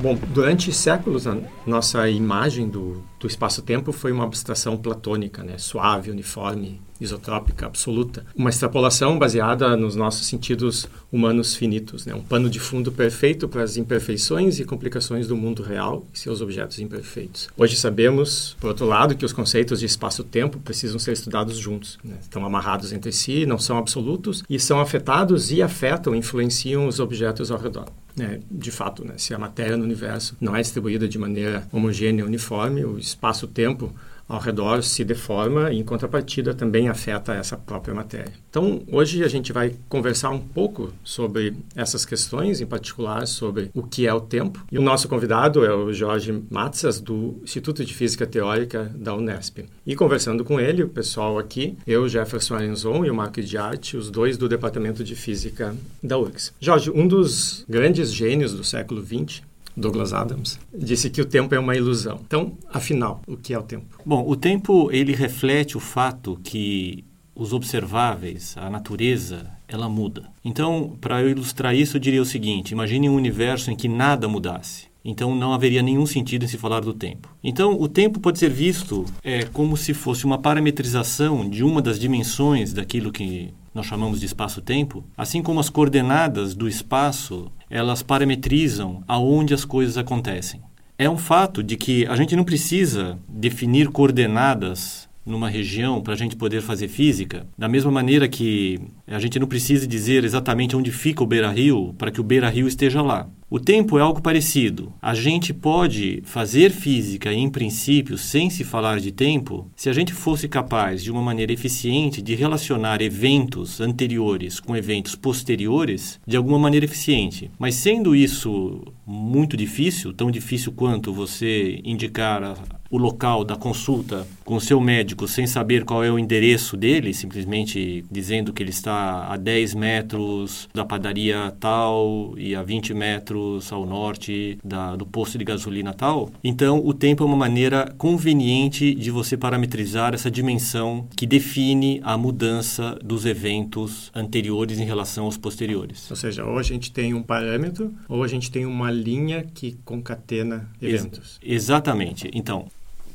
Bom, durante séculos a nossa imagem do, do espaço-tempo foi uma abstração platônica, né? suave, uniforme, isotrópica, absoluta. Uma extrapolação baseada nos nossos sentidos humanos finitos, né? um pano de fundo perfeito para as imperfeições e complicações do mundo real e seus objetos imperfeitos. Hoje sabemos, por outro lado, que os conceitos de espaço-tempo precisam ser estudados juntos. Né? Estão amarrados entre si, não são absolutos e são afetados e afetam, influenciam os objetos ao redor. É, de fato, né, se a matéria no universo não é distribuída de maneira homogênea uniforme, o espaço-tempo ao redor se deforma e, em contrapartida, também afeta essa própria matéria. Então, hoje a gente vai conversar um pouco sobre essas questões, em particular sobre o que é o tempo. E o nosso convidado é o Jorge Matzas, do Instituto de Física Teórica da Unesp. E conversando com ele, o pessoal aqui, eu, Jefferson Arenzon e o Marco de Arte, os dois do Departamento de Física da URGS. Jorge, um dos grandes gênios do século XX, Douglas Adams, disse que o tempo é uma ilusão. Então, afinal, o que é o tempo? Bom, o tempo ele reflete o fato que os observáveis, a natureza, ela muda. Então, para eu ilustrar isso, eu diria o seguinte: imagine um universo em que nada mudasse. Então não haveria nenhum sentido em se falar do tempo. Então o tempo pode ser visto é, como se fosse uma parametrização de uma das dimensões daquilo que nós chamamos de espaço-tempo, assim como as coordenadas do espaço, elas parametrizam aonde as coisas acontecem. É um fato de que a gente não precisa definir coordenadas numa região para a gente poder fazer física, da mesma maneira que a gente não precisa dizer exatamente onde fica o Beira-Rio para que o Beira-Rio esteja lá. O tempo é algo parecido. A gente pode fazer física, em princípio, sem se falar de tempo, se a gente fosse capaz, de uma maneira eficiente, de relacionar eventos anteriores com eventos posteriores de alguma maneira eficiente. Mas sendo isso muito difícil, tão difícil quanto você indicar o local da consulta com o seu médico sem saber qual é o endereço dele, simplesmente dizendo que ele está a 10 metros da padaria tal e a 20 metros ao norte da, do posto de gasolina tal. Então, o tempo é uma maneira conveniente de você parametrizar essa dimensão que define a mudança dos eventos anteriores em relação aos posteriores. Ou seja, ou a gente tem um parâmetro ou a gente tem uma linha que concatena eventos. Ex exatamente. Então,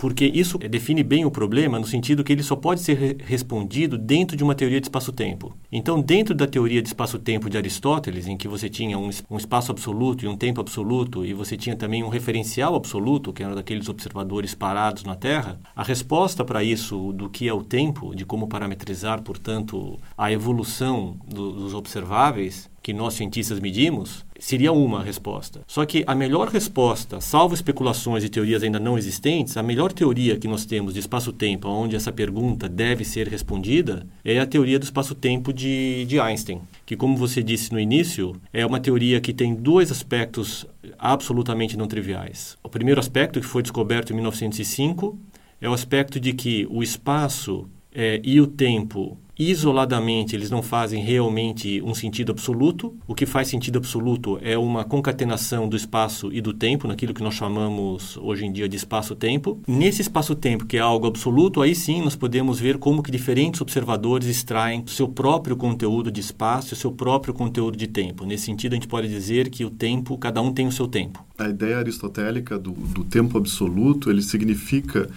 porque isso define bem o problema no sentido que ele só pode ser re respondido dentro de uma teoria de espaço-tempo. Então, dentro da teoria de espaço-tempo de Aristóteles, em que você tinha um, um, espaço absoluto e um tempo absoluto, e você tinha também um referencial absoluto, que era daqueles observadores parados na Terra, a resposta para isso, do que é o tempo, de como parametrizar, portanto, a evolução do, dos observáveis, que nós cientistas medimos, seria uma resposta. Só que a melhor resposta, salvo especulações e teorias ainda não existentes, a melhor teoria que nós temos de espaço-tempo onde essa pergunta deve ser respondida é a teoria do espaço-tempo de, de Einstein, que, como você disse no início, é uma teoria que tem dois aspectos absolutamente não triviais. O primeiro aspecto, que foi descoberto em 1905, é o aspecto de que o espaço é, e o tempo isoladamente eles não fazem realmente um sentido absoluto. O que faz sentido absoluto é uma concatenação do espaço e do tempo, naquilo que nós chamamos hoje em dia de espaço-tempo. Nesse espaço-tempo, que é algo absoluto, aí sim nós podemos ver como que diferentes observadores extraem seu próprio conteúdo de espaço e seu próprio conteúdo de tempo. Nesse sentido, a gente pode dizer que o tempo, cada um tem o seu tempo. A ideia aristotélica do, do tempo absoluto, ele significa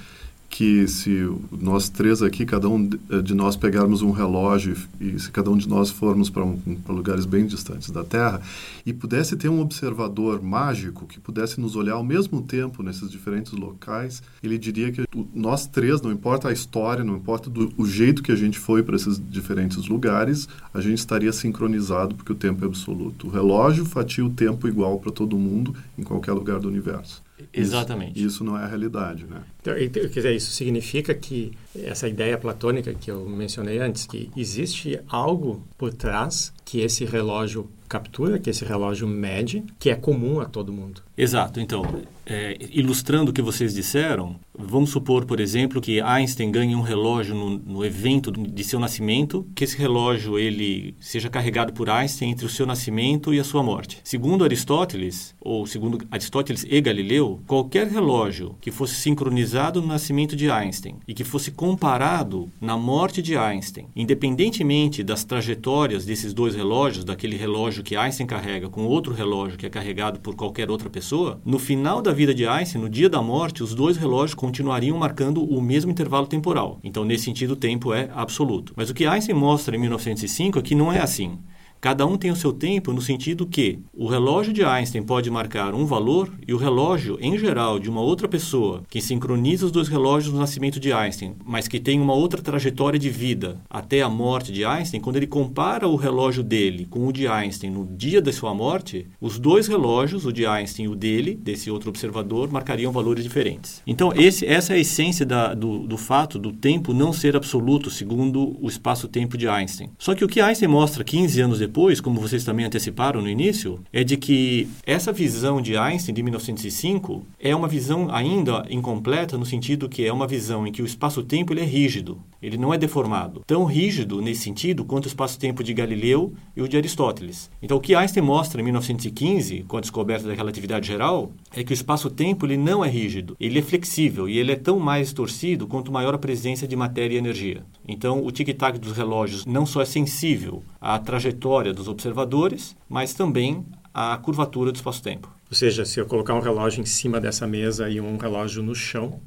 que se nós três aqui, cada um de nós pegarmos um relógio e se cada um de nós formos para um, lugares bem distantes da Terra e pudesse ter um observador mágico que pudesse nos olhar ao mesmo tempo nesses diferentes locais, ele diria que nós três, não importa a história, não importa do, o jeito que a gente foi para esses diferentes lugares, a gente estaria sincronizado porque o tempo é absoluto. O relógio fatia o tempo igual para todo mundo em qualquer lugar do universo. Exatamente. Isso, isso, não é a realidade, né? Então, quer dizer, isso significa que essa ideia platônica que eu mencionei antes, que existe algo por trás que esse relógio captura, que esse relógio mede, que é comum a todo mundo. Exato. Então, é, ilustrando o que vocês disseram, vamos supor, por exemplo, que Einstein ganhe um relógio no, no, evento de seu nascimento, que esse relógio ele seja carregado por Einstein entre o seu nascimento e a sua morte. Segundo Aristóteles, ou segundo Aristóteles e Galileu, qualquer relógio que fosse sincronizado no nascimento de Einstein e que fosse comparado na morte de Einstein, independentemente das trajetórias desses dois relógios, daquele relógio que Einstein carrega com outro relógio que é carregado por qualquer outra pessoa, no final da vida de Einstein, no dia da morte, os dois relógios continuariam marcando o mesmo intervalo temporal. Então, nesse sentido, o tempo é absoluto. Mas o que Einstein mostra em 1905 é que não é assim. Cada um tem o seu tempo no sentido que o relógio de Einstein pode marcar um valor e o relógio, em geral, de uma outra pessoa que sincroniza os dois relógios no nascimento de Einstein, mas que tem uma outra trajetória de vida até a morte de Einstein, quando ele compara o relógio dele com o de Einstein no dia da sua morte, os dois relógios, o de Einstein e o dele, desse outro observador, marcariam valores diferentes. Então, esse, essa é a essência da, do, do fato do tempo não ser absoluto, segundo o espaço-tempo de Einstein. Só que o que Einstein mostra 15 anos depois depois, como vocês também anteciparam no início, é de que essa visão de Einstein de 1905 é uma visão ainda incompleta no sentido que é uma visão em que o espaço-tempo ele é rígido, ele não é deformado. Tão rígido nesse sentido quanto o espaço-tempo de Galileu e o de Aristóteles. Então, o que Einstein mostra em 1915, com a descoberta da relatividade geral, é que o espaço-tempo ele não é rígido, ele é flexível e ele é tão mais torcido quanto maior a presença de matéria e energia. Então, o tic-tac dos relógios não só é sensível à trajetória dos observadores, mas também à curvatura do espaço-tempo. Ou seja, se eu colocar um relógio em cima dessa mesa e um relógio no chão,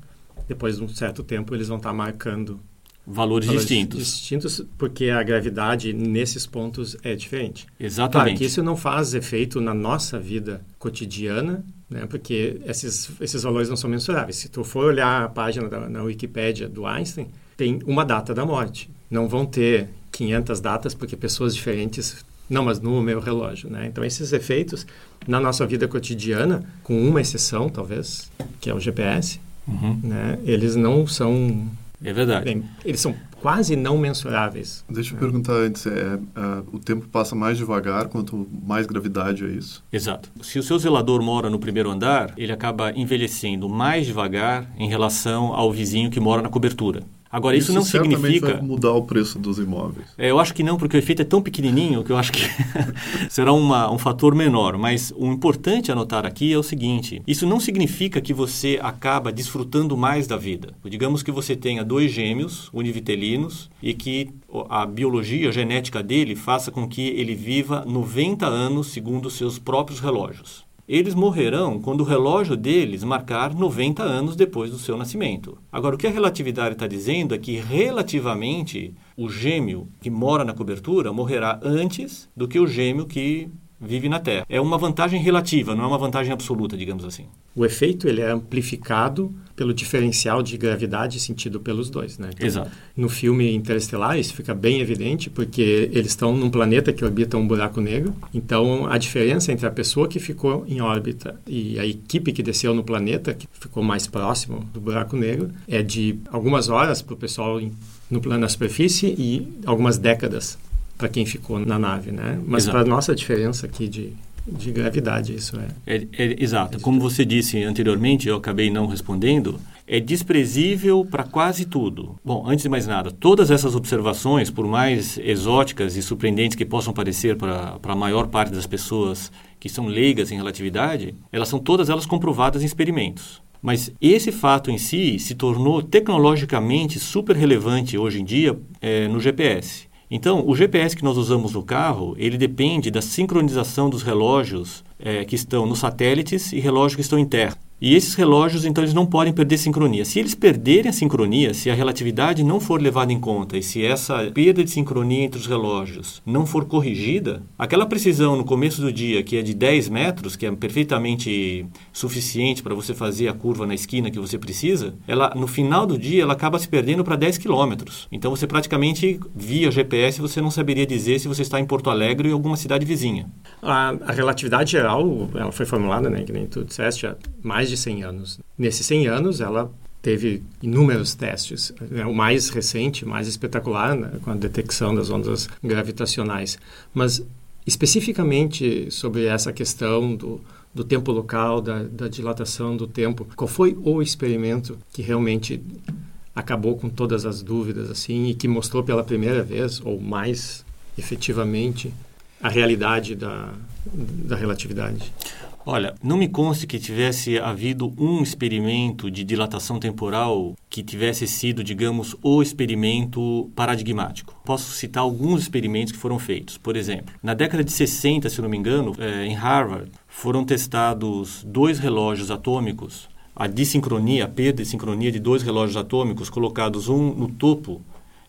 depois de um certo tempo eles vão estar marcando valores, valores distintos. Distintos, porque a gravidade nesses pontos é diferente. Exatamente. Claro que isso não faz efeito na nossa vida cotidiana, né? porque esses, esses valores não são mensuráveis. Se tu for olhar a página da, na Wikipédia do Einstein, tem uma data da morte. Não vão ter 500 datas, porque pessoas diferentes não, mas no meu relógio, né? Então esses efeitos na nossa vida cotidiana, com uma exceção talvez, que é o GPS, uhum. né? Eles não são é verdade. Bem, eles são quase não mensuráveis. Deixa eu é. perguntar antes, é, é, o tempo passa mais devagar quanto mais gravidade é isso? Exato. Se o seu zelador mora no primeiro andar, ele acaba envelhecendo mais devagar em relação ao vizinho que mora na cobertura. Agora, isso, isso não significa. vai mudar o preço dos imóveis. É, eu acho que não, porque o efeito é tão pequenininho que eu acho que será uma, um fator menor. Mas o importante a notar aqui é o seguinte: isso não significa que você acaba desfrutando mais da vida. Digamos que você tenha dois gêmeos univitelinos e que a biologia, a genética dele faça com que ele viva 90 anos segundo os seus próprios relógios eles morrerão quando o relógio deles marcar 90 anos depois do seu nascimento. Agora, o que a relatividade está dizendo é que, relativamente, o gêmeo que mora na cobertura morrerá antes do que o gêmeo que vive na Terra. É uma vantagem relativa, não é uma vantagem absoluta, digamos assim. O efeito ele é amplificado pelo diferencial de gravidade sentido pelos dois, né? Então, Exato. No filme Interestelar isso fica bem evidente porque eles estão num planeta que orbita um buraco negro. Então a diferença entre a pessoa que ficou em órbita e a equipe que desceu no planeta, que ficou mais próximo do buraco negro, é de algumas horas para o pessoal no plano da superfície e algumas décadas para quem ficou na nave, né? Mas para nossa diferença aqui de de gravidade isso é. é, é exato. Como você disse anteriormente, eu acabei não respondendo. É desprezível para quase tudo. Bom, antes de mais nada, todas essas observações, por mais exóticas e surpreendentes que possam parecer para a maior parte das pessoas que são leigas em relatividade, elas são todas elas comprovadas em experimentos. Mas esse fato em si se tornou tecnologicamente super relevante hoje em dia é, no GPS. Então, o GPS que nós usamos no carro, ele depende da sincronização dos relógios é, que estão nos satélites e relógios que estão em terra. E esses relógios, então, eles não podem perder sincronia. Se eles perderem a sincronia, se a relatividade não for levada em conta e se essa perda de sincronia entre os relógios não for corrigida, aquela precisão no começo do dia, que é de 10 metros, que é perfeitamente suficiente para você fazer a curva na esquina que você precisa, ela no final do dia ela acaba se perdendo para 10 quilômetros. Então você praticamente, via GPS, você não saberia dizer se você está em Porto Alegre ou em alguma cidade vizinha. A, a relatividade geral, ela foi formulada, né, que nem tu disseste, há mais de 100 anos. Nesses 100 anos, ela teve inúmeros testes. É o mais recente, mais espetacular, né, com a detecção das ondas gravitacionais. Mas, especificamente sobre essa questão do, do tempo local, da, da dilatação do tempo. Qual foi o experimento que realmente acabou com todas as dúvidas assim e que mostrou pela primeira vez ou mais efetivamente a realidade da, da relatividade? Olha, não me conste que tivesse havido um experimento de dilatação temporal que tivesse sido, digamos, o experimento paradigmático. Posso citar alguns experimentos que foram feitos. Por exemplo, na década de 60, se não me engano, é, em Harvard, foram testados dois relógios atômicos, a dissincronia, a perda de sincronia de dois relógios atômicos colocados um no topo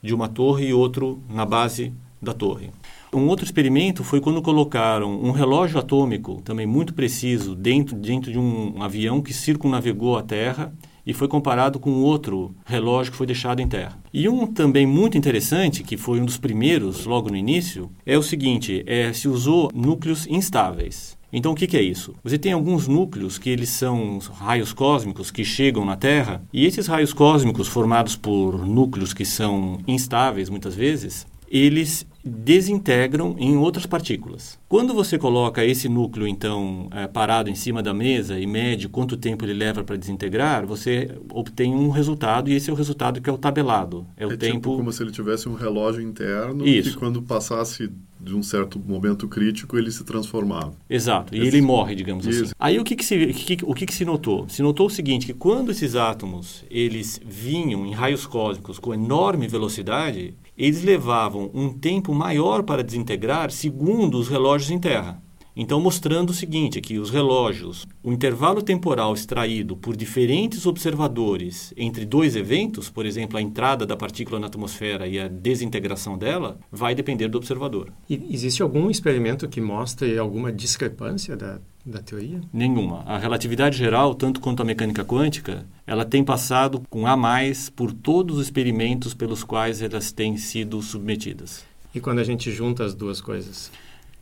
de uma torre e outro na base da torre. Um outro experimento foi quando colocaram um relógio atômico, também muito preciso, dentro, dentro de um avião que circunnavegou a Terra e foi comparado com outro relógio que foi deixado em terra. E um também muito interessante, que foi um dos primeiros logo no início, é o seguinte: é, se usou núcleos instáveis. Então, o que, que, é isso? Você tem alguns núcleos que eles são raios cósmicos que chegam na Terra, e esses raios cósmicos formados por núcleos que são instáveis muitas vezes, eles desintegram em outras partículas. Quando você coloca esse núcleo, então, é, parado em cima da mesa e mede quanto tempo ele leva para desintegrar, você obtém um resultado, e esse é o resultado que é o tabelado. É, o é tempo... Tipo como se ele tivesse um relógio interno Isso. que quando passasse de um certo momento crítico ele se transformava. Exato, e ele morre, digamos Isso. assim. Aí o que, que se, que, o que, que se notou? Se notou o seguinte, que quando esses átomos eles vinham em raios cósmicos com enorme velocidade, eles levavam um tempo maior para desintegrar segundo os relógios em terra. Então, mostrando o seguinte, que os relógios, o intervalo temporal extraído por diferentes observadores entre dois eventos, por exemplo, a entrada da partícula na atmosfera e a desintegração dela, vai depender do observador. E existe algum experimento que mostre alguma discrepância da, da teoria? Nenhuma. A relatividade geral, tanto quanto a mecânica quântica, ela tem passado com A mais por todos os experimentos pelos quais elas têm sido submetidas. E quando a gente junta as duas coisas?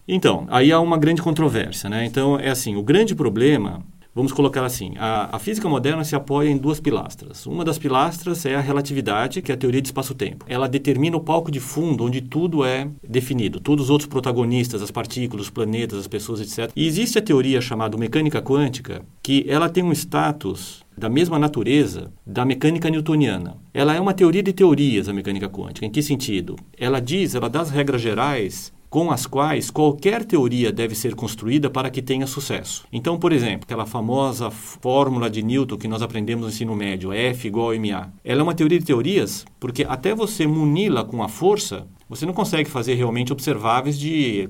Então, aí há uma grande controvérsia, né? Então, é assim, o grande problema Vamos colocar assim: a, a, física moderna se apoia em duas pilastras. Uma das pilastras é a relatividade, que é a teoria de espaço-tempo. Ela determina o palco de fundo onde tudo é definido, todos os outros protagonistas, as partículas, os planetas, as pessoas, etc. E existe a teoria chamada mecânica quântica, que ela tem um status da mesma natureza da mecânica newtoniana. Ela é uma teoria de teorias, a mecânica quântica. Em que sentido? Ela diz, ela dá as regras gerais com as quais qualquer teoria deve ser construída para que tenha sucesso. Então, por exemplo, aquela famosa fórmula de Newton que nós aprendemos no ensino médio, F igual a MA, ela é uma teoria de teorias porque até você muni-la com a força, você não consegue fazer realmente observáveis de,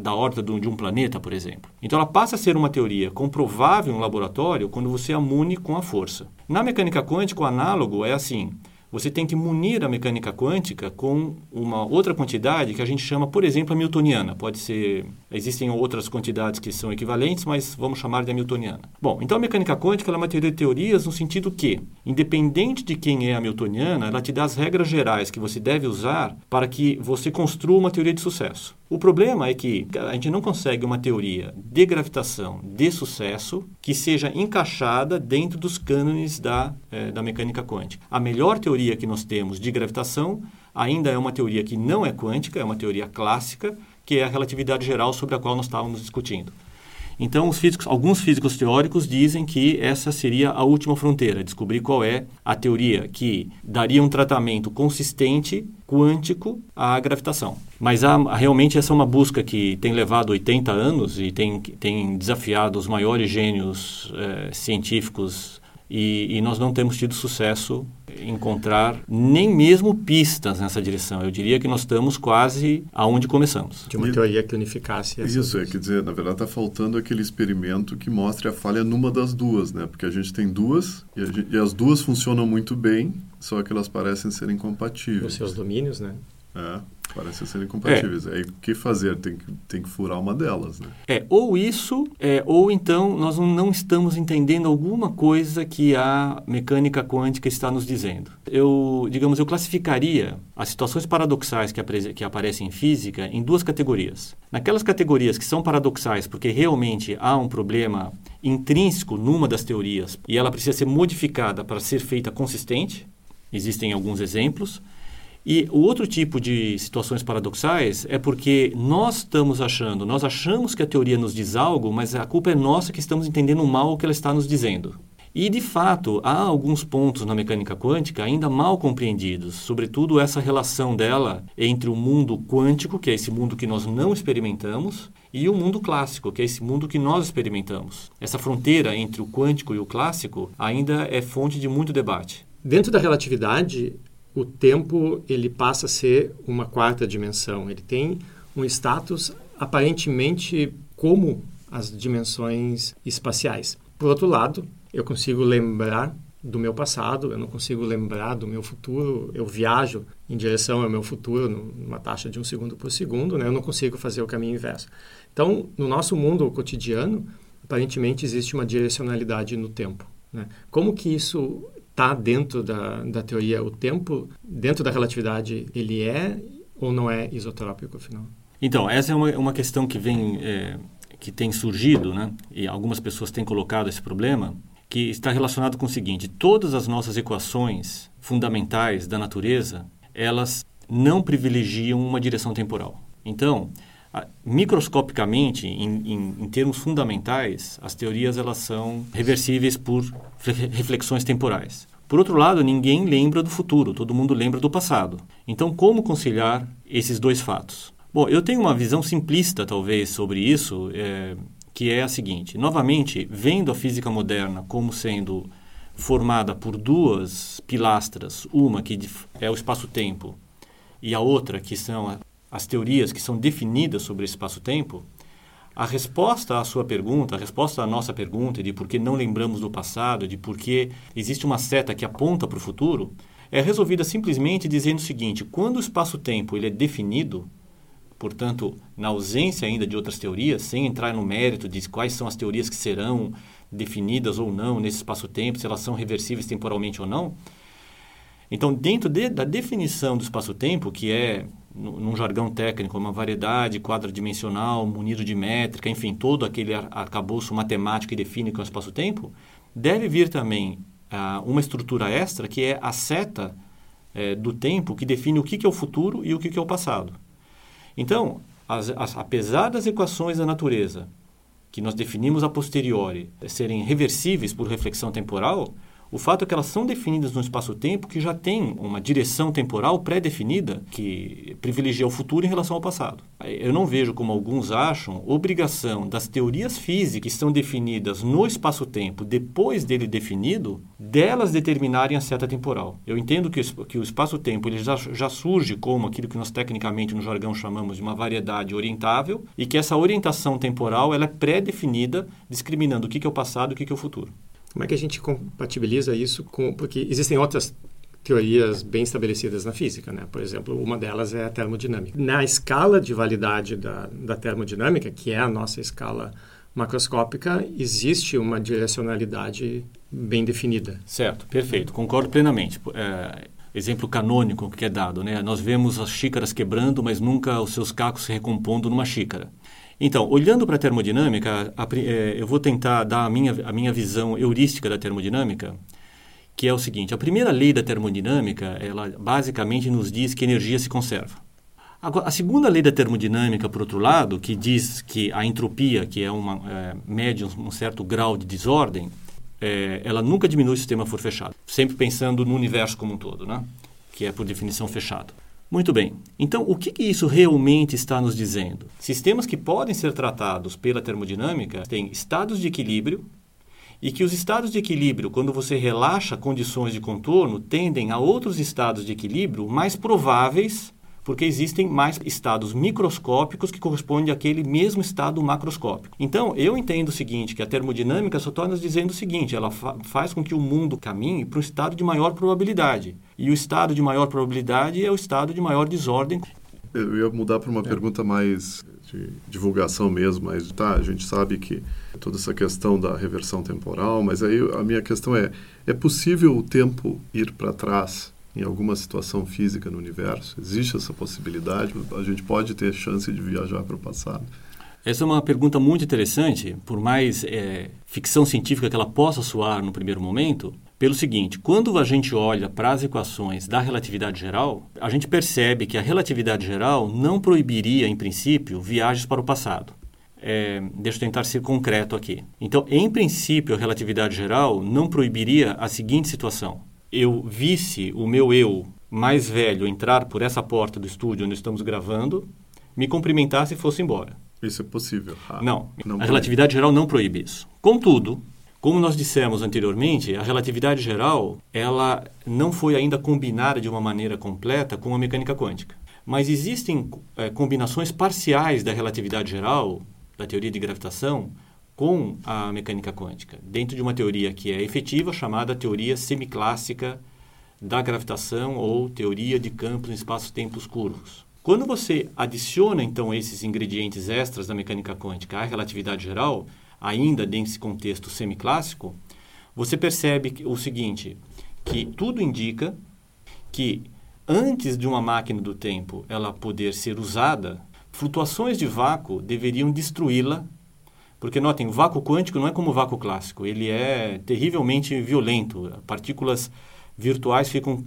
da órbita de um planeta, por exemplo. Então, ela passa a ser uma teoria comprovável no laboratório quando você a mune com a força. Na mecânica quântica, o análogo é assim você tem que munir a mecânica quântica com uma outra quantidade que a gente chama, por exemplo, a newtoniana. Pode ser, existem outras quantidades que são equivalentes, mas vamos chamar de hamiltoniana. Bom, então a mecânica quântica é uma teoria de teorias no sentido que, independente de quem é hamiltoniana, ela te dá as regras gerais que você deve usar para que você construa uma teoria de sucesso. O problema é que a gente não consegue uma teoria de gravitação de sucesso que seja encaixada dentro dos cânones da, é, da mecânica quântica. A melhor teoria que nós temos de gravitação ainda é uma teoria que não é quântica, é uma teoria clássica, que é a relatividade geral sobre a qual nós estávamos discutindo. Então, físicos, alguns físicos teóricos dizem que essa seria a última fronteira, descobrir qual é a teoria que daria um tratamento consistente, quântico, à gravitação. Mas há, realmente essa é uma busca que tem levado 80 anos e tem, tem desafiado os maiores gênios eh, científicos e, e, nós não temos tido sucesso em encontrar nem mesmo pistas nessa direção. Eu diria que nós estamos quase aonde começamos. De uma teoria que unificasse essas Isso, é, quer dizer, na verdade está faltando aquele experimento que mostre a falha numa das duas, né? Porque a gente tem duas e, gente, e as duas funcionam muito bem, só que elas parecem serem compatíveis. Os seus domínios, né? É. Parecem serem compatíveis. É. Aí o que fazer? Tem que, tem que furar uma delas, né? É, ou isso, é, ou então nós não estamos entendendo alguma coisa que a mecânica quântica está nos dizendo. Eu, digamos, eu classificaria as situações paradoxais que, que aparecem em física em duas categorias. Naquelas categorias que são paradoxais porque realmente há um problema intrínseco numa das teorias e ela precisa ser modificada para ser feita consistente, existem alguns exemplos E o outro tipo de situações paradoxais é porque nós estamos achando, nós achamos que a teoria nos diz algo, mas a culpa é nossa que estamos entendendo mal o que ela está nos dizendo. E, de fato, há alguns pontos na mecânica quântica ainda mal compreendidos, sobretudo essa relação dela entre o mundo quântico, que é esse mundo que nós não experimentamos, e o mundo clássico, que é esse mundo que nós experimentamos. Essa fronteira entre o quântico e o clássico ainda é fonte de muito debate. Dentro da relatividade, o tempo ele passa a ser uma quarta dimensão. Ele tem um status aparentemente como as dimensões espaciais. Por outro lado, eu consigo lembrar do meu passado, eu não consigo lembrar do meu futuro, eu viajo em direção ao meu futuro numa taxa de um segundo por segundo, né? eu não consigo fazer o caminho inverso. Então, no nosso mundo cotidiano, aparentemente existe uma direcionalidade no tempo. Né? Como que isso está dentro da, da teoria o tempo, dentro da relatividade, ele é ou não é isotrópico, afinal? Então, essa é uma, uma questão que vem, é, que tem surgido, né? E algumas pessoas têm colocado esse problema, que está relacionado com o seguinte: todas as nossas equações fundamentais da natureza, elas não privilegiam uma direção temporal. Então, microscopicamente, em, em, em, termos fundamentais, as teorias elas são reversíveis por reflexões temporais. Por outro lado, ninguém lembra do futuro, todo mundo lembra do passado. Então, como conciliar esses dois fatos? Bom, eu tenho uma visão simplista, talvez, sobre isso, é, que é a seguinte: novamente, vendo a física moderna como sendo formada por duas pilastras, uma que é o espaço-tempo e a outra que são as teorias que são definidas sobre espaço-tempo, a resposta à sua pergunta, a resposta à nossa pergunta de por que não lembramos do passado, de por que existe uma seta que aponta para o futuro, é resolvida simplesmente dizendo o seguinte: quando o espaço-tempo ele é definido, portanto, na ausência ainda de outras teorias, sem entrar no mérito de quais são as teorias que serão definidas ou não nesse espaço-tempo, se elas são reversíveis temporalmente ou não. Então, dentro de, da definição do espaço-tempo, que é num jargão técnico, uma variedade quadridimensional, munido de métrica, enfim, todo aquele arcabouço matemático que define que é o espaço-tempo, deve vir também ah, uma estrutura extra que é a seta eh, do tempo que define o que, que é o futuro e o que, que é o passado. Então, as, as, apesar das equações da natureza, que nós definimos a posteriori, serem reversíveis por reflexão temporal, o fato é que elas são definidas num espaço-tempo que já tem uma direção temporal pré-definida que privilegia o futuro em relação ao passado. Eu não vejo, como alguns acham, obrigação das teorias físicas que estão definidas no espaço-tempo depois dele definido, delas determinarem a seta temporal. Eu entendo que, que o espaço-tempo ele já, já surge como aquilo que nós tecnicamente no jargão chamamos de uma variedade orientável e que essa orientação temporal ela é pré-definida, discriminando o que é o passado e o que é o futuro. Como é que a gente compatibiliza isso com... Porque existem outras teorias bem estabelecidas na física, né? Por exemplo, uma delas é a termodinâmica. Na escala de validade da, da termodinâmica, que é a nossa escala macroscópica, existe uma direcionalidade bem definida. Certo, perfeito, concordo plenamente. É, exemplo canônico que é dado, né? Nós vemos as xícaras quebrando, mas nunca os seus cacos se recompondo numa xícara. Então, olhando para a termodinâmica, a, é, eu vou tentar dar a minha, a minha visão heurística da termodinâmica, que é o seguinte: a primeira lei da termodinâmica, ela basicamente nos diz que energia se conserva. A segunda lei da termodinâmica, por outro lado, que diz que a entropia, que é uma é, mede um, um certo grau de desordem, é, ela nunca diminui se o sistema for fechado, sempre pensando no universo como um todo, né? que é por definição fechado. Muito bem. Então, o que, que, isso realmente está nos dizendo? Sistemas que podem ser tratados pela termodinâmica têm estados de equilíbrio e que os estados de equilíbrio, quando você relaxa condições de contorno, tendem a outros estados de equilíbrio mais prováveis porque existem mais estados microscópicos que correspondem àquele mesmo estado macroscópico. Então, eu entendo o seguinte, que a termodinâmica só nos dizendo o seguinte, ela fa faz com que o mundo caminhe para um estado de maior probabilidade. E o estado de maior probabilidade é o estado de maior desordem. Eu ia mudar para uma é. pergunta mais de divulgação mesmo, mas tá, a gente sabe que toda essa questão da reversão temporal, mas aí a minha questão é, é possível o tempo ir para trás em alguma situação física no universo? Existe essa possibilidade? A gente pode ter chance de viajar para o passado? Essa é uma pergunta muito interessante, por mais é, ficção científica que ela possa soar no primeiro momento, Pelo seguinte, quando a gente olha para as equações da relatividade geral, a gente percebe que a relatividade geral não proibiria, em princípio, viagens para o passado. É, deixa eu tentar ser concreto aqui. Então, em princípio, a relatividade geral não proibiria a seguinte situação: eu visse o meu eu mais velho entrar por essa porta do estúdio onde estamos gravando, me cumprimentasse e fosse embora. Isso é possível. Ah, não, não, a relatividade geral não proíbe isso. Contudo, como nós dissemos anteriormente, a relatividade geral ela não foi ainda combinada de uma maneira completa com a mecânica quântica. Mas existem é, combinações parciais da relatividade geral, da teoria de gravitação, com a mecânica quântica, dentro de uma teoria que é efetiva, chamada teoria semiclássica da gravitação ou teoria de campos em espaço-tempos curvos. Quando você adiciona, então, esses ingredientes extras da mecânica quântica à relatividade geral, ainda desse contexto semiclássico, você percebe o seguinte, que tudo indica que antes de uma máquina do tempo ela poder ser usada, flutuações de vácuo deveriam destruí-la, porque notem, o vácuo quântico não é como o vácuo clássico, ele é terrivelmente violento, partículas virtuais ficam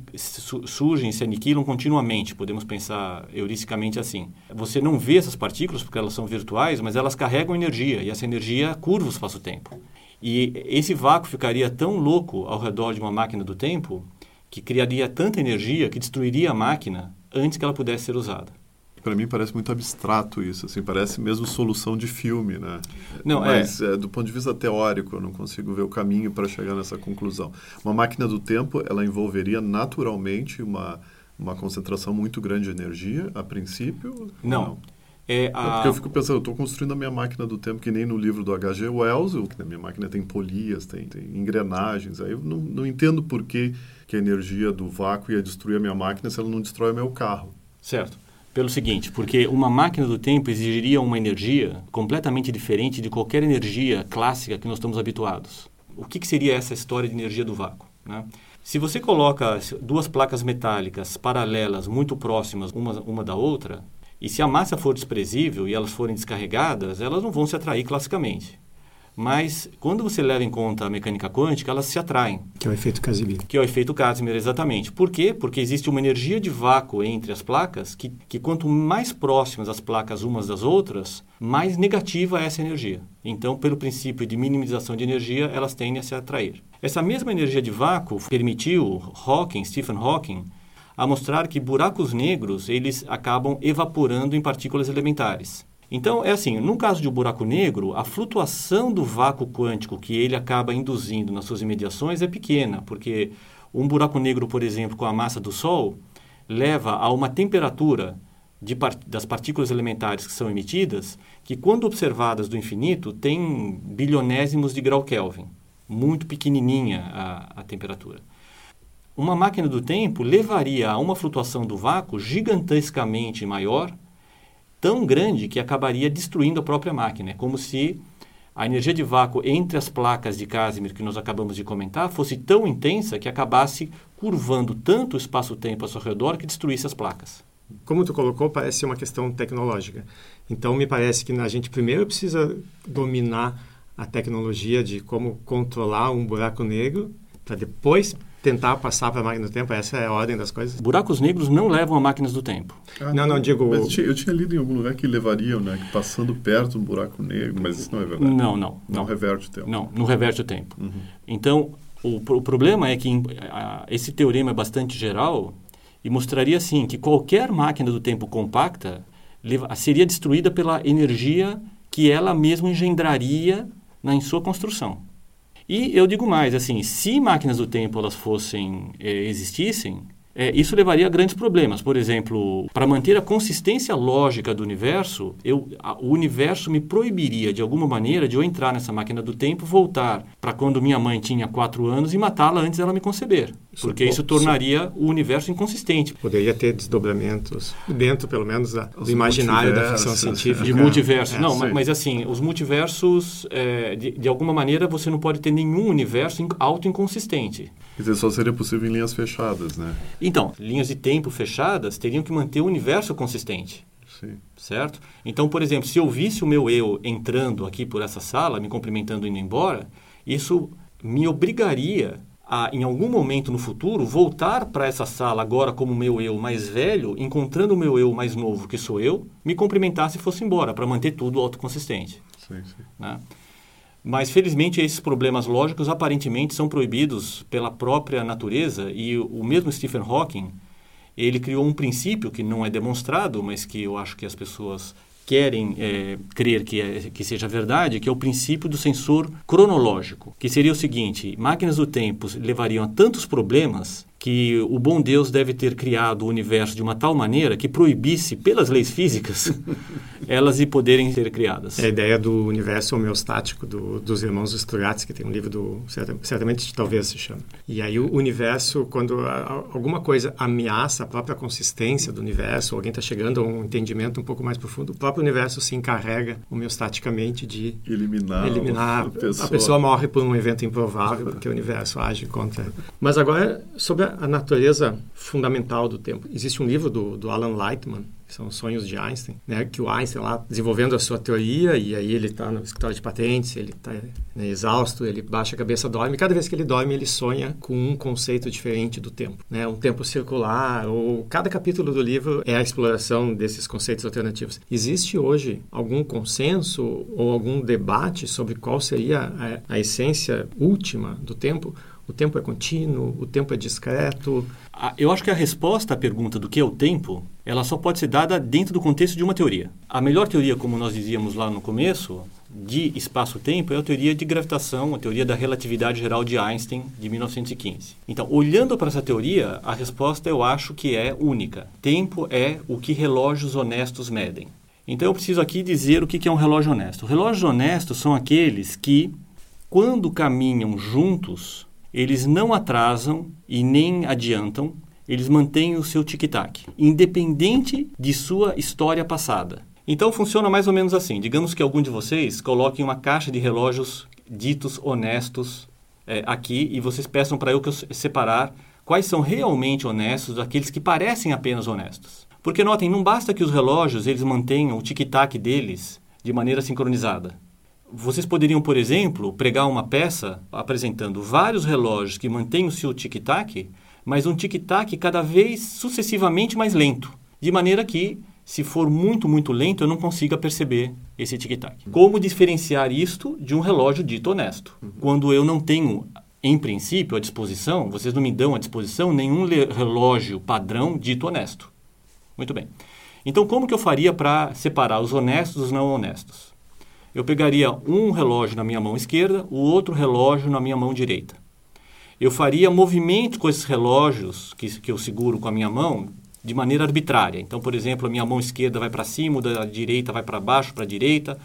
surgem, se aniquilam continuamente. Podemos pensar heuristicamente assim. Você não vê essas partículas porque elas são virtuais, mas elas carregam energia e essa energia curva o espaço-tempo. E esse vácuo ficaria tão louco ao redor de uma máquina do tempo que criaria tanta energia que destruiria a máquina antes que ela pudesse ser usada para mim parece muito abstrato isso, assim, parece mesmo solução de filme, né? Não, Mas é. É, do ponto de vista teórico, eu não consigo ver o caminho para chegar nessa conclusão. Uma máquina do tempo, ela envolveria naturalmente uma uma concentração muito grande de energia, a princípio? Não. não? É, a... é porque eu fico pensando, eu estou construindo a minha máquina do tempo que nem no livro do H.G. Wells, que na minha máquina tem polias, tem, tem engrenagens, aí eu não, não entendo por que, que a energia do vácuo ia destruir a minha máquina se ela não destrói o meu carro. Certo. Pelo seguinte, porque uma máquina do tempo exigiria uma energia completamente diferente de qualquer energia clássica que nós estamos habituados. O que, que seria essa história de energia do vácuo? Né? Se você coloca duas placas metálicas paralelas, muito próximas uma, uma da outra, e se a massa for desprezível e elas forem descarregadas, elas não vão se atrair classicamente. Mas quando você leva em conta a mecânica quântica, elas se atraem. Que é o efeito Casimir. Que é o efeito Casimir, exatamente. Por quê? Porque existe uma energia de vácuo entre as placas que, que quanto mais próximas as placas umas das outras, mais negativa é essa energia. Então, pelo princípio de minimização de energia, elas tendem a se atrair. Essa mesma energia de vácuo permitiu Hawking, Stephen Hawking, a mostrar que buracos negros eles acabam evaporando em partículas elementares. Então, é assim, no caso de um buraco negro, a flutuação do vácuo quântico que ele acaba induzindo nas suas imediações é pequena, porque um buraco negro, por exemplo, com a massa do Sol, leva a uma temperatura part das partículas elementares que são emitidas, que quando observadas do infinito, tem bilionésimos de grau Kelvin, muito pequenininha a, a temperatura. Uma máquina do tempo levaria a uma flutuação do vácuo gigantescamente maior, tão grande que acabaria destruindo a própria máquina. É como se a energia de vácuo entre as placas de Casimir que nós acabamos de comentar fosse tão intensa que acabasse curvando tanto o espaço-tempo ao seu redor que destruísse as placas. Como tu colocou, parece uma questão tecnológica. Então, me parece que a gente primeiro precisa dominar a tecnologia de como controlar um buraco negro para depois tentar passar para a máquina do tempo? Essa é a ordem das coisas? Buracos negros não levam a máquinas do tempo. Ah, não, não, digo... Mas eu tinha, eu tinha, lido em algum lugar que levariam, né? Que passando perto do buraco negro, mas isso não é verdade. Não, não. Não, não reverte o tempo. Não, não reverte o tempo. Uhum. Então, o, o, problema é que a, esse teorema é bastante geral e mostraria, assim, que qualquer máquina do tempo compacta leva, seria destruída pela energia que ela mesma engendraria na, em sua construção. E eu digo mais, assim, se máquinas do tempo elas fossem, é, existissem, é, isso levaria a grandes problemas. Por exemplo, para manter a consistência lógica do universo, eu, a, o universo me proibiria, de alguma maneira, de eu entrar nessa máquina do tempo, voltar para quando minha mãe tinha quatro anos e matá-la antes dela me conceber. Isso porque isso tornaria o universo inconsistente. Poderia ter desdobramentos dentro, pelo menos, da, do imaginário da ficção científica. De multiverso. É, não, mas, mas, assim, os multiversos, é, de, de alguma maneira, você não pode ter nenhum universo auto-inconsistente. Quer dizer, só seria possível em linhas fechadas, né? Então, linhas de tempo fechadas teriam que manter o universo consistente. Sim. Certo? Então, por exemplo, se eu visse o meu eu entrando aqui por essa sala, me cumprimentando e indo embora, isso me obrigaria a, em algum momento no futuro, voltar para essa sala agora como meu eu mais velho, encontrando o meu eu mais novo, que sou eu, me cumprimentasse e fosse embora, para manter tudo autoconsistente. Sim, sim. Né? Mas, felizmente, esses problemas lógicos aparentemente são proibidos pela própria natureza e o mesmo Stephen Hawking, ele criou um princípio que não é demonstrado, mas que eu acho que as pessoas querem é, crer que, é, que seja verdade, que é o princípio do sensor cronológico, que seria o seguinte: máquinas do tempo levariam a tantos problemas que o bom Deus deve ter criado o universo de uma tal maneira que proibisse, pelas leis físicas, elas de poderem ser criadas. É a ideia do universo homeostático do, dos irmãos Strugatsky, que tem um livro do certamente talvez se chama. E aí o universo, quando alguma coisa ameaça a própria consistência do universo, alguém está chegando a um entendimento um pouco mais profundo, o próprio universo se encarrega homeostaticamente de eliminar, eliminar a pessoa. A pessoa morre por um evento improvável porque o universo age contra. Mas agora sobre a natureza fundamental do tempo. Existe um livro do, do Alan Lightman, que são os sonhos de Einstein, né? Que o Einstein lá desenvolvendo a sua teoria e aí ele está no escritório de patentes, ele está né, exausto, ele baixa a cabeça, dorme. Cada vez que ele dorme, ele sonha com um conceito diferente do tempo, né? Um tempo circular. Ou cada capítulo do livro é a exploração desses conceitos alternativos. Existe hoje algum consenso ou algum debate sobre qual seria a, a essência última do tempo? O tempo é contínuo? O tempo é discreto? Eu acho que a resposta à pergunta do que é o tempo, ela só pode ser dada dentro do contexto de uma teoria. A melhor teoria, como nós dizíamos lá no começo, de espaço-tempo é a teoria de gravitação, a teoria da relatividade geral de Einstein, de 1915. Então, olhando para essa teoria, a resposta eu acho que é única. Tempo é o que relógios honestos medem. Então, eu preciso aqui dizer o que é um relógio honesto. Relógios honestos são aqueles que, quando caminham juntos, eles não atrasam e nem adiantam, eles mantêm o seu tic-tac, independente de sua história passada. Então funciona mais ou menos assim. Digamos que algum de vocês coloque uma caixa de relógios ditos honestos é, aqui e vocês peçam para eu eu separar quais são realmente honestos daqueles que parecem apenas honestos. Porque notem, não basta que os relógios eles mantenham o tic-tac deles de maneira sincronizada. Vocês poderiam, por exemplo, pregar uma peça apresentando vários relógios que mantêm o seu tic-tac, mas um tic-tac cada vez sucessivamente mais lento, de maneira que, se for muito, muito lento, eu não consiga perceber esse tic-tac. Como diferenciar isto de um relógio dito honesto? Quando eu não tenho, em princípio, à disposição, vocês não me dão à disposição nenhum relógio padrão dito honesto. Muito bem. Então, como que eu faria para separar os honestos dos não honestos? Eu pegaria um relógio na minha mão esquerda, o outro relógio na minha mão direita. Eu faria movimentos com esses relógios que, que eu seguro com a minha mão de maneira arbitrária. Então, por exemplo, a minha mão esquerda vai para cima, da direita vai para baixo, para a direita.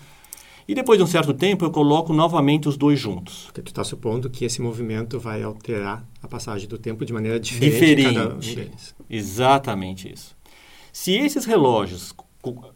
E depois de um certo tempo, eu coloco novamente os dois juntos. Porque tu está supondo que esse movimento vai alterar a passagem do tempo de maneira diferente. Diferente. Cada um deles. Exatamente isso. Se esses relógios,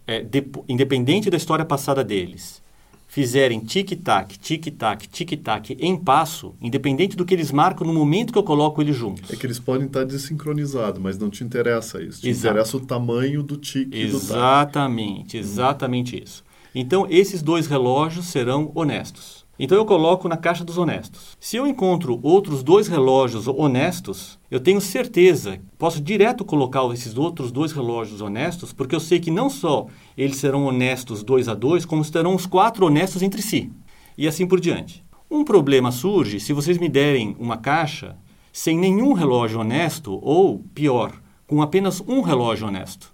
é, de, independente da história passada deles, fizerem tic-tac, tic-tac, tic-tac em passo, independente do que eles marcam no momento que eu coloco eles juntos. É que eles podem estar desincronizados, mas não te interessa isso. Te Exato. interessa o tamanho do tic e do. Exatamente, exatamente isso. Então, esses dois relógios serão honestos. Então eu coloco na caixa dos honestos. Se eu encontro outros dois relógios honestos, eu tenho certeza, posso direto colocar esses outros dois relógios honestos, porque eu sei que não só eles serão honestos dois a dois, como serão os quatro honestos entre si. E assim por diante. Um problema surge se vocês me derem uma caixa sem nenhum relógio honesto, ou pior, com apenas um relógio honesto.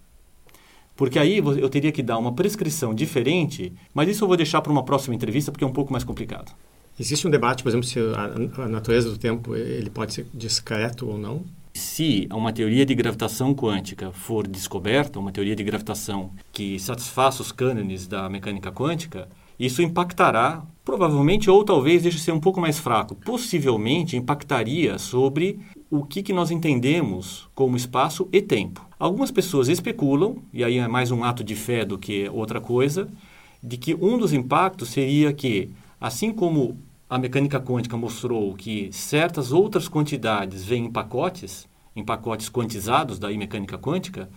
Porque aí eu teria que dar uma prescrição diferente, mas isso eu vou deixar para uma próxima entrevista porque é um pouco mais complicado. Existe um debate, por exemplo, se a, a natureza do tempo ele pode ser discreto ou não? Se uma teoria de gravitação quântica for descoberta, uma teoria de gravitação que satisfaça os cânones da mecânica quântica, isso impactará, provavelmente, ou talvez deixe ser um pouco mais fraco, possivelmente impactaria sobre o que, que nós entendemos como espaço e tempo. Algumas pessoas especulam, e aí é mais um ato de fé do que outra coisa, de que um dos impactos seria que, assim como a mecânica quântica mostrou que certas outras quantidades vêm em pacotes, em pacotes quantizados da mecânica quântica,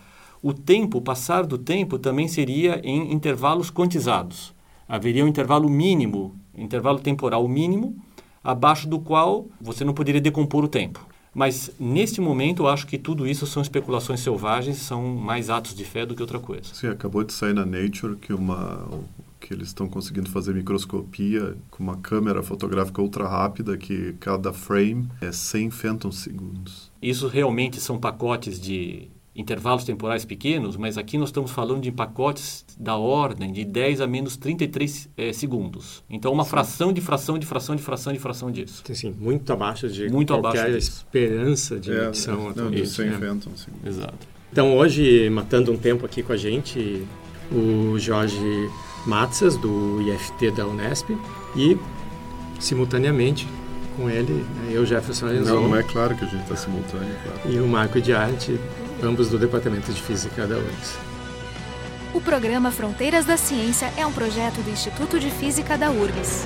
o tempo, o passar do tempo, também seria em intervalos quantizados. Haveria um intervalo mínimo, intervalo temporal mínimo, abaixo do qual você não poderia decompor o tempo. Mas, neste momento, eu acho que tudo isso são especulações selvagens, são mais atos de fé do que outra coisa. Sim, acabou de sair na Nature que uma que eles estão conseguindo fazer microscopia com uma câmera fotográfica ultra rápida que cada frame é 100 phantom segundos. Isso realmente são pacotes de intervalos temporais pequenos, mas aqui nós estamos falando de pacotes da ordem de 10 a menos 33 é, segundos. Então, uma sim. fração de fração de fração de fração de fração disso. Sim, sim. muito abaixo de muito qualquer abaixo esperança de é, medição é. Não, 100 né? phantom segundos. Exato. Então, hoje, matando um tempo aqui com a gente, o Jorge Matzas, do IFT da Unesp, e, simultaneamente, com ele, né, eu, Jefferson Arenzon. Não, não é claro que a gente está simultâneo, claro. E o Marco de Arte, ambos do Departamento de Física da URGS. O programa Fronteiras da Ciência é um projeto do Instituto de Física da URGS.